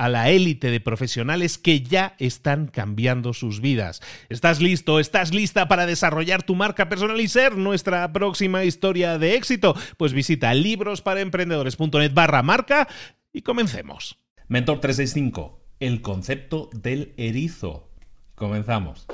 a la élite de profesionales que ya están cambiando sus vidas. ¿Estás listo? ¿Estás lista para desarrollar tu marca personal y ser nuestra próxima historia de éxito? Pues visita librosparaemprendedores.net barra marca y comencemos. Mentor 365, el concepto del erizo. Comenzamos.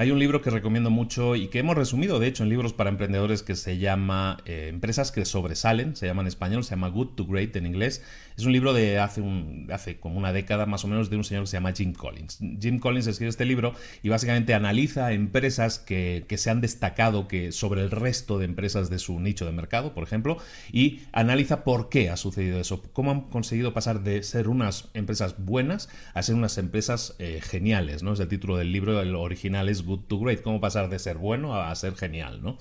Hay un libro que recomiendo mucho y que hemos resumido, de hecho, en libros para emprendedores que se llama eh, Empresas que sobresalen, se llama en español, se llama Good to Great en inglés. Es un libro de hace, como una década más o menos de un señor que se llama Jim Collins. Jim Collins escribe este libro y básicamente analiza empresas que, que se han destacado que sobre el resto de empresas de su nicho de mercado, por ejemplo, y analiza por qué ha sucedido eso, cómo han conseguido pasar de ser unas empresas buenas a ser unas empresas eh, geniales, ¿no? Es el título del libro, el original es good to great, cómo pasar de ser bueno a ser genial, ¿no?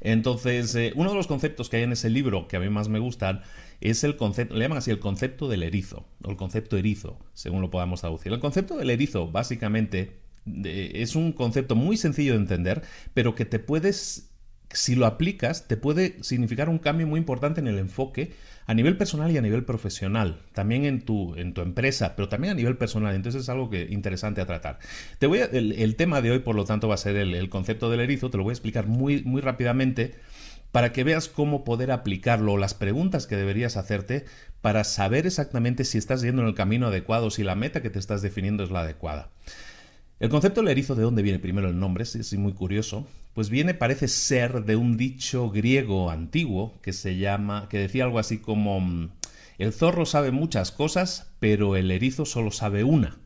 Entonces, eh, uno de los conceptos que hay en ese libro que a mí más me gustan es el concepto, le llaman así el concepto del erizo, o el concepto erizo, según lo podamos traducir. El concepto del erizo, básicamente, es un concepto muy sencillo de entender, pero que te puedes si lo aplicas, te puede significar un cambio muy importante en el enfoque a nivel personal y a nivel profesional, también en tu, en tu empresa, pero también a nivel personal. Entonces es algo que, interesante a tratar. Te voy el, tema de hoy, por lo tanto, va a ser el, concepto del erizo. Te lo voy a explicar muy, muy rápidamente para que veas cómo poder aplicarlo, las preguntas que deberías hacerte para saber exactamente si estás yendo en el camino adecuado, si la meta que te estás definiendo es la adecuada. El concepto del erizo, ¿de dónde viene primero el nombre? Es muy curioso. Pues viene, parece ser, de un dicho griego antiguo que se llama, que decía algo así como mm, el zorro sabe muchas cosas, pero el erizo solo sabe una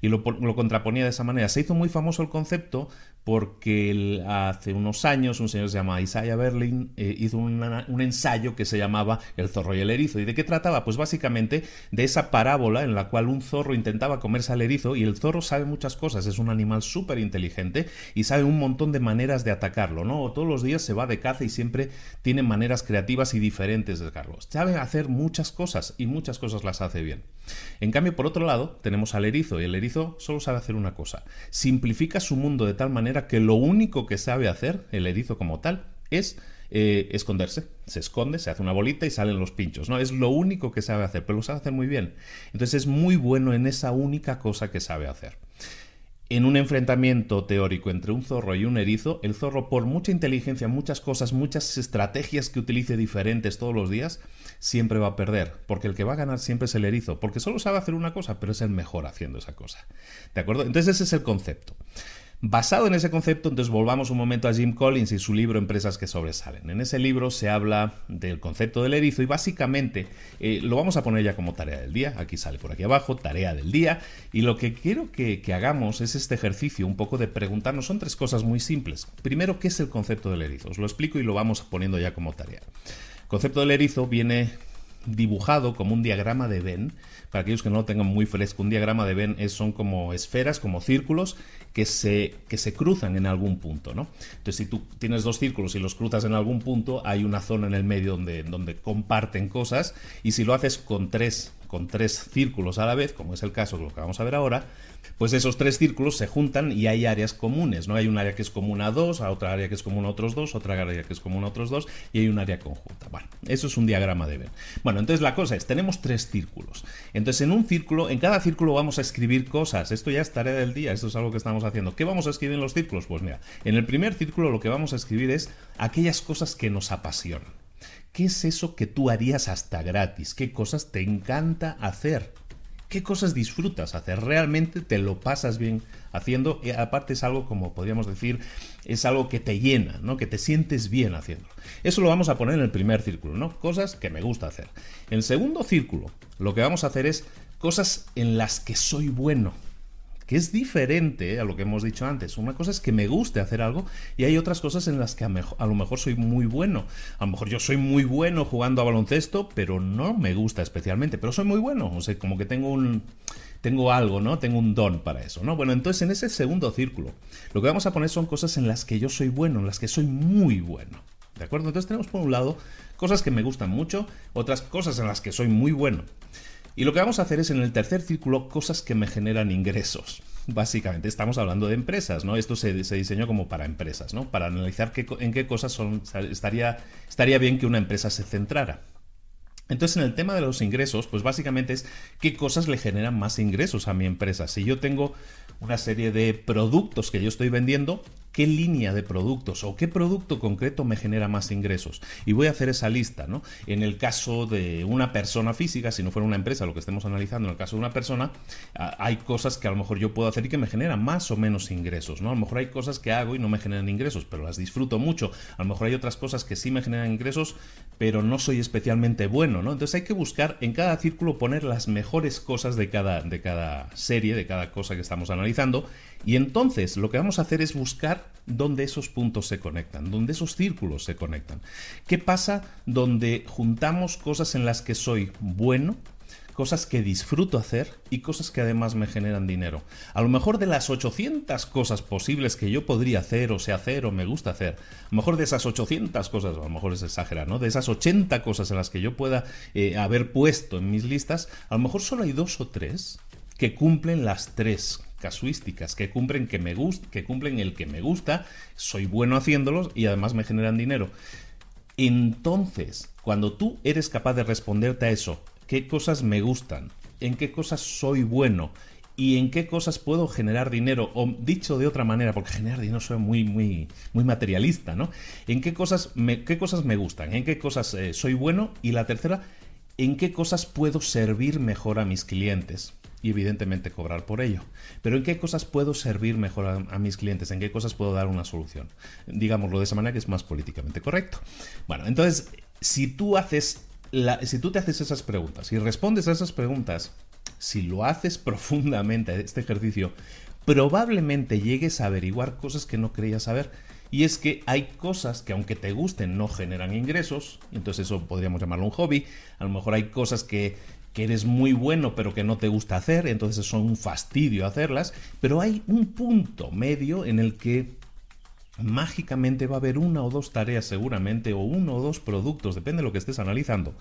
y lo, contraponía de esa manera. Se hizo muy famoso el concepto porque hace unos años un señor se llama Isaiah Berlin eh, hizo un ensayo que se llamaba El zorro y el erizo. ¿Y de qué trataba? Pues básicamente de esa parábola en la cual un zorro intentaba comerse al erizo y el zorro sabe muchas cosas, es un animal súper inteligente y sabe un montón de maneras de atacarlo, ¿no? Todos los días se va de caza y siempre tiene maneras creativas y diferentes de atacarlo. Sabe hacer muchas cosas y muchas cosas las hace bien. En cambio, por otro lado, tenemos al erizo y el erizo solo sabe hacer una cosa. Simplifica su mundo de tal manera que lo único que sabe hacer el erizo como tal es eh, esconderse. Se esconde, se hace una bolita y salen los pinchos. ¿no? Es lo único que sabe hacer, pero lo sabe hacer muy bien. Entonces es muy bueno en esa única cosa que sabe hacer. En un enfrentamiento teórico entre un zorro y un erizo, el zorro, por mucha inteligencia, muchas cosas, muchas estrategias que utilice diferentes todos los días, siempre va a perder, porque el que va a ganar siempre es el erizo, porque solo sabe hacer una cosa, pero es el mejor haciendo esa cosa. ¿De acuerdo? Entonces ese es el concepto. Basado en ese concepto, entonces volvamos un momento a Jim Collins y su libro Empresas que sobresalen. En ese libro se habla del concepto del erizo y básicamente eh, lo vamos a poner ya como tarea del día. Aquí sale por aquí abajo, tarea del día. Y lo que quiero que, que hagamos es este ejercicio un poco de preguntarnos. Son tres cosas muy simples. Primero, ¿qué es el concepto del erizo? Os lo explico y lo vamos poniendo ya como tarea. El concepto del erizo viene dibujado como un diagrama de Venn. Para aquellos que no lo tengan muy fresco, un diagrama de Venn es, son como esferas, como círculos que se, que se cruzan en algún punto, ¿no? Entonces, si tú tienes dos círculos y los cruzas en algún punto, hay una zona en el medio donde, donde comparten cosas, y si lo haces con tres, con tres círculos a la vez, como es el caso de lo que vamos a ver ahora, pues esos tres círculos se juntan y hay áreas comunes, ¿no? Hay un área que es común a dos, a otra área que es común a otros dos, otra área que es común a otros dos, y hay un área conjunta. Bueno, eso es un diagrama de Venn. Bueno, entonces la cosa es, tenemos tres círculos. Entonces, en un círculo, en cada círculo vamos a escribir cosas. Esto ya es tarea del día, esto es algo que estamos haciendo. ¿Qué vamos a escribir en los círculos? Pues mira, en el primer círculo lo que vamos a escribir es aquellas cosas que nos apasionan. ¿Qué es eso que tú harías hasta gratis? ¿Qué cosas te encanta hacer? ¿Qué cosas disfrutas hacer? ¿Realmente te lo pasas bien haciendo? Y aparte es algo, como podríamos decir, es algo que te llena, ¿no? Que te sientes bien haciéndolo. Eso lo vamos a poner en el primer círculo, ¿no? Cosas que me gusta hacer. En el segundo círculo, lo que vamos a hacer es cosas en las que soy bueno que es diferente a lo que hemos dicho antes. Una cosa es que me guste hacer algo y hay otras cosas en las que a, lo mejor soy muy bueno. A lo mejor yo soy muy bueno jugando a baloncesto, pero no me gusta especialmente, pero soy muy bueno. O sea, como que tengo un tengo algo, ¿no? Tengo un don para eso, ¿no? Bueno, entonces en ese segundo círculo, lo que vamos a poner son cosas en las que yo soy bueno, en las que soy muy bueno. ¿De acuerdo? Entonces tenemos por un lado cosas que me gustan mucho, otras cosas en las que soy muy bueno. Y lo que vamos a hacer es en el tercer círculo cosas que me generan ingresos. Básicamente estamos hablando de empresas, ¿no? Esto se, diseñó como para empresas, ¿no? Para analizar en qué cosas son, estaría, estaría bien que una empresa se centrara. Entonces, en el tema de los ingresos, pues básicamente es qué cosas le generan más ingresos a mi empresa. Si yo tengo una serie de productos que yo estoy vendiendo, qué línea de productos o qué producto concreto me genera más ingresos. Y voy a hacer esa lista, ¿no? En el caso de una persona física, si no fuera una empresa lo que estemos analizando, en el caso de una persona, hay cosas que a lo mejor yo puedo hacer y que me generan más o menos ingresos, ¿no? A lo mejor hay cosas que hago y no me generan ingresos, pero las disfruto mucho. A lo mejor hay otras cosas que sí me generan ingresos, pero no soy especialmente bueno, ¿no? Entonces hay que buscar en cada círculo poner las mejores cosas de cada, de cada serie, de cada cosa que estamos analizando y entonces lo que vamos a hacer es buscar dónde esos puntos se conectan, dónde esos círculos se conectan. ¿Qué pasa donde juntamos cosas en las que soy bueno? cosas que disfruto hacer y cosas que además me generan dinero. A lo mejor de las 800 cosas posibles que yo podría hacer o sé hacer o me gusta hacer, a lo mejor de esas 800 cosas, a lo mejor es exagerar, ¿no? De esas 80 cosas en las que yo pueda eh, haber puesto en mis listas, a lo mejor solo hay dos o tres que cumplen las tres casuísticas que cumplen que me gusta, que cumplen el que me gusta, soy bueno haciéndolos y además me generan dinero. Entonces, cuando tú eres capaz de responderte a eso, qué cosas me gustan, en qué cosas soy bueno y en qué cosas puedo generar dinero, o dicho de otra manera, porque generar dinero suena muy, muy, muy materialista, ¿no? En qué cosas me, qué cosas me gustan, en qué cosas eh, soy bueno y la tercera, en qué cosas puedo servir mejor a mis clientes y evidentemente cobrar por ello. Pero ¿en qué cosas puedo servir mejor a, mis clientes? ¿En qué cosas puedo dar una solución? Digámoslo de esa manera que es más políticamente correcto. Bueno, entonces, si tú haces si tú te haces esas preguntas y respondes a esas preguntas, si lo haces profundamente este ejercicio, probablemente llegues a averiguar cosas que no creías saber. Y es que hay cosas que aunque te gusten no generan ingresos, entonces eso podríamos llamarlo un hobby. A lo mejor hay cosas que que eres muy bueno pero que no te gusta hacer, entonces son un fastidio hacerlas, pero hay un punto medio en el que mágicamente va a haber una o dos tareas seguramente, o uno o dos productos, depende de lo que estés analizando,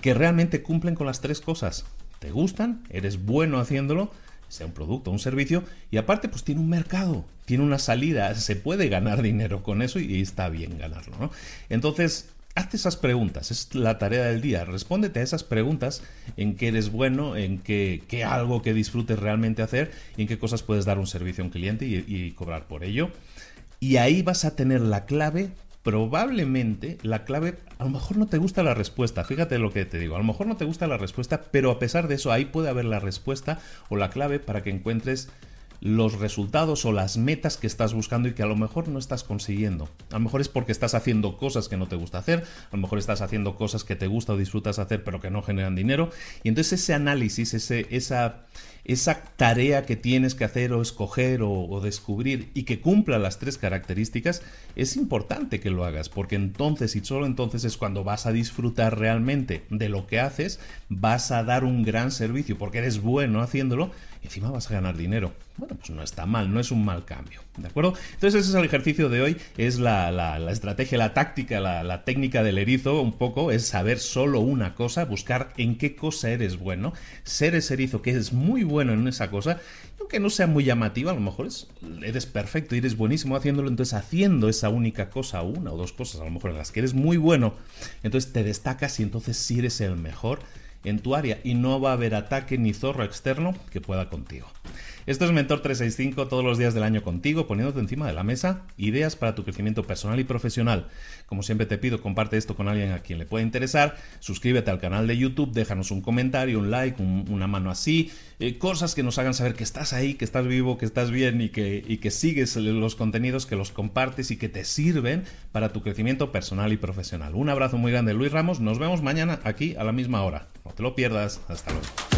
que realmente cumplen con las tres cosas. Te gustan, eres bueno haciéndolo, sea un producto o un servicio, y aparte pues tiene un mercado, tiene una salida, se puede ganar dinero con eso y, está bien ganarlo, ¿no? Entonces, hazte esas preguntas, es la tarea del día. Respóndete a esas preguntas en qué eres bueno, en qué, qué algo que disfrutes realmente hacer y en qué cosas puedes dar un servicio a un cliente y, y cobrar por ello. Y ahí vas a tener la clave probablemente la clave, a lo mejor no te gusta la respuesta, fíjate lo que te digo, a lo mejor no te gusta la respuesta, pero a pesar de eso ahí puede haber la respuesta o la clave para que encuentres los resultados o las metas que estás buscando y que a lo mejor no estás consiguiendo. A lo mejor es porque estás haciendo cosas que no te gusta hacer, a lo mejor estás haciendo cosas que te gusta o disfrutas hacer pero que no generan dinero. Y entonces ese análisis, ese, esa, esa tarea que tienes que hacer o escoger o, descubrir y que cumpla las tres características, es importante que lo hagas, porque entonces y solo entonces es cuando vas a disfrutar realmente de lo que haces, vas a dar un gran servicio porque eres bueno haciéndolo y encima vas a ganar dinero. Bueno, pues no está mal, no es un mal cambio, ¿de acuerdo? Entonces ese es el ejercicio de hoy, es la, estrategia, la táctica, la, la, técnica del erizo un poco, es saber solo una cosa, buscar en qué cosa eres bueno, ser ese erizo que es muy bueno en esa cosa, aunque no sea muy llamativa, a lo mejor es, eres perfecto y eres buenísimo haciéndolo, entonces haciendo esa única cosa, una o dos cosas, a lo mejor en las que eres muy bueno, entonces te destacas y entonces sí eres el mejor en tu área y no va a haber ataque ni zorro externo que pueda contigo. Esto es Mentor 365 todos los días del año contigo, poniéndote encima de la mesa ideas para tu crecimiento personal y profesional. Como siempre te pido, comparte esto con alguien a quien le pueda interesar, suscríbete al canal de YouTube, déjanos un comentario, un like, una mano así, eh, cosas que nos hagan saber que estás ahí, que estás vivo, que estás bien y que, y que sigues los contenidos, que los compartes y que te sirven para tu crecimiento personal y profesional. Un abrazo muy grande, Luis Ramos. Nos vemos mañana aquí a la misma hora. No te lo pierdas. Hasta luego.